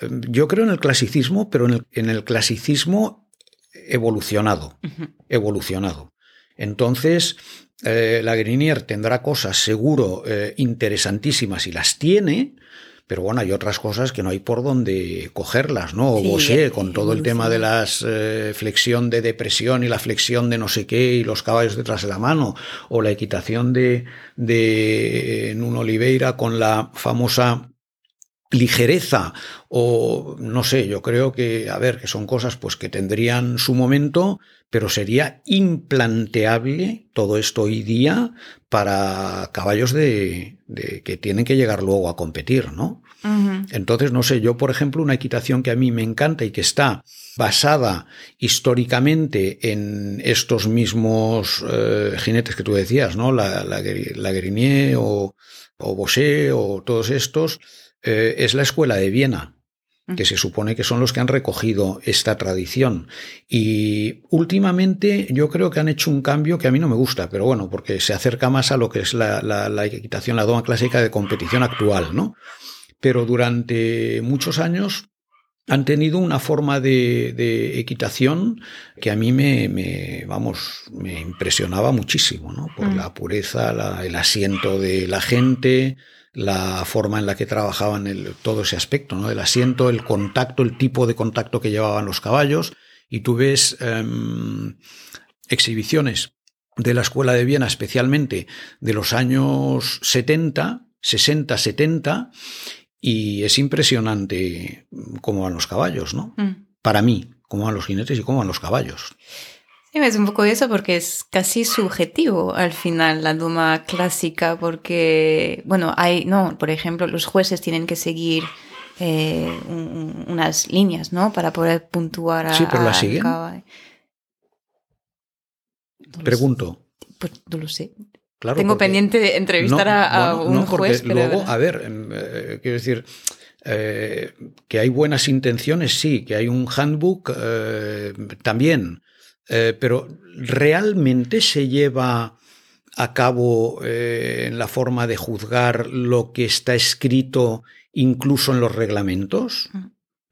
Yo creo en el clasicismo, pero en el, clasicismo evolucionado. Evolucionado. Entonces, eh, la Grinier tendrá cosas seguro eh, interesantísimas y las tiene, pero bueno, hay otras cosas que no hay por dónde cogerlas, ¿no? O sí, con todo el tema de la eh, flexión de depresión y la flexión de no sé qué y los caballos detrás de la mano, o la equitación de, de Nuno Oliveira con la famosa ligereza o no sé, yo creo que, a ver, que son cosas pues que tendrían su momento, pero sería implanteable todo esto hoy día para caballos de, que tienen que llegar luego a competir, ¿no? Entonces, no sé, yo, por ejemplo, una equitación que a mí me encanta y que está basada históricamente en estos mismos eh, jinetes que tú decías, ¿no? La, la, Grenier o, o Bosé o todos estos, eh, es la escuela de Viena que se supone que son los que han recogido esta tradición. Y últimamente yo creo que han hecho un cambio que a mí no me gusta, pero bueno, porque se acerca más a lo que es la, la, equitación, la doma clásica de competición actual, ¿no? Pero durante muchos años han tenido una forma de, equitación que a mí me, vamos, me impresionaba muchísimo, ¿no? Por mm. la pureza, el asiento de la gente, la forma en la que trabajaban el, todo ese aspecto, ¿no? El asiento, el contacto, el tipo de contacto que llevaban los caballos. Y tú ves em, exhibiciones de la Escuela de Viena, especialmente de los años 70, 60, 70, y es impresionante cómo van los caballos, ¿no? Mm. Para mí, cómo van los jinetes y cómo van los caballos. Sí, es un poco eso porque es casi subjetivo al final la duma clásica porque, bueno, hay, no, por ejemplo, los jueces tienen que seguir eh, unas líneas, ¿no? Para poder puntuar a... Sí, pero la siguen. Pregunto. Pues no lo sé. Claro, Tengo pendiente de entrevistar a, un juez. Pero luego, a ver, em, eh, quiero decir, eh, que hay buenas intenciones, sí, que hay un handbook también, eh, pero ¿realmente se lleva a cabo en la forma de juzgar lo que está escrito incluso en los reglamentos?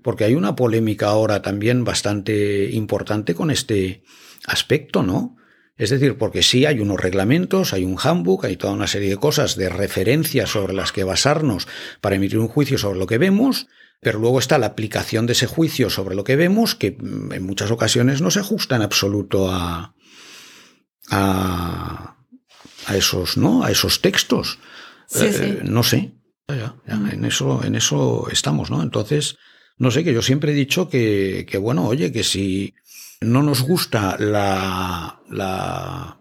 Porque hay una polémica ahora también bastante importante con este aspecto, ¿no? Es decir, porque sí hay unos reglamentos, hay un handbook, hay toda una serie de cosas, de referencias sobre las que basarnos para emitir un juicio sobre lo que vemos, pero luego está la aplicación de ese juicio sobre lo que vemos, que mm, en muchas ocasiones no se ajusta en absoluto a, a, esos, ¿no? A esos textos. Eh, no sé. en eso, en eso estamos, ¿no? Entonces, no sé, que yo siempre he dicho que, que bueno, oye, que si no nos gusta la, la,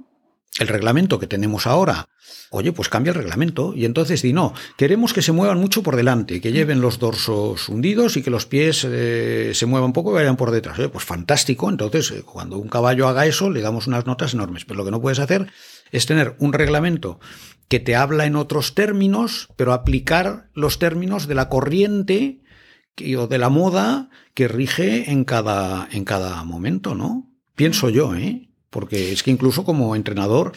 el reglamento que tenemos ahora, oye, pues cambia el reglamento. Y entonces di, no, queremos que se muevan mucho por delante, que lleven los dorsos hundidos y que los pies eh, se muevan poco y vayan por detrás. pues fantástico. Entonces, eh, cuando un caballo haga eso, le damos unas notas enormes. Pero lo que no puedes hacer es tener un reglamento que te habla en otros términos, pero aplicar los términos de la corriente o de la moda que rige en cada, en cada momento, ¿no? Pienso yo, ¿eh? Porque es que incluso como entrenador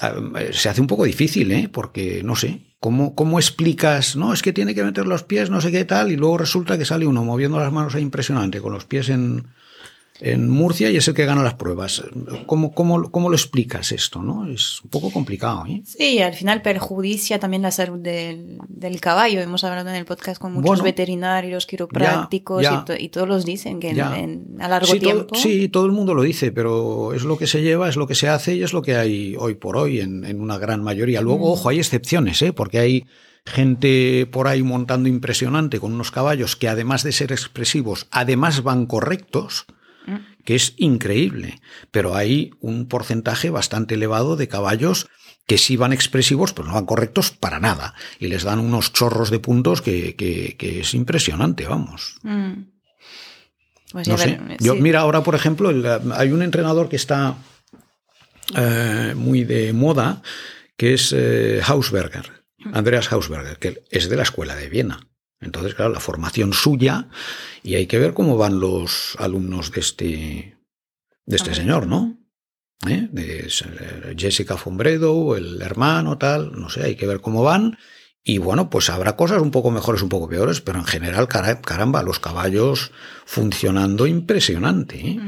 ah, se hace un poco difícil, ¿eh? Porque no sé, ¿cómo, ¿cómo explicas? No, es que tiene que meter los pies, no sé qué tal, y luego resulta que sale uno moviendo las manos ahí impresionante, con los pies en, en Murcia y es el que gana las pruebas. ¿Cómo, cómo, cómo lo explicas esto? ¿no? Es un poco complicado. ¿eh? Sí, al final perjudicia también la salud del, del caballo. Hemos hablado en el podcast con muchos veterinarios, quiroprácticos Y, todos los dicen que en, a largo tiempo. sí, todo el mundo lo dice, pero es lo que se lleva, es lo que se hace y es lo que hay hoy por hoy en, en una gran mayoría. Luego, mm. ojo, hay excepciones, ¿eh? porque hay gente por ahí montando impresionante con unos caballos que además de ser expresivos, además van correctos que es increíble, pero hay un porcentaje bastante elevado de caballos que sí van expresivos, pero no van correctos para nada, y les dan unos chorros de puntos que, que, es impresionante, vamos. Mm. Pues no sé. Yo, mira, ahora, por ejemplo, hay un entrenador que está eh, muy de moda, que es eh, Hausberger, Andreas Hausberger, que es de la escuela de Viena. Entonces, claro, la formación suya y hay que ver cómo van los alumnos de este, de este señor, ¿no? ¿Eh? De Jessica Fombredo, el hermano, tal, no sé, hay que ver cómo van Y bueno, pues habrá cosas un poco mejores, un poco peores, pero en general, caramba, los caballos funcionando impresionante. ¿eh?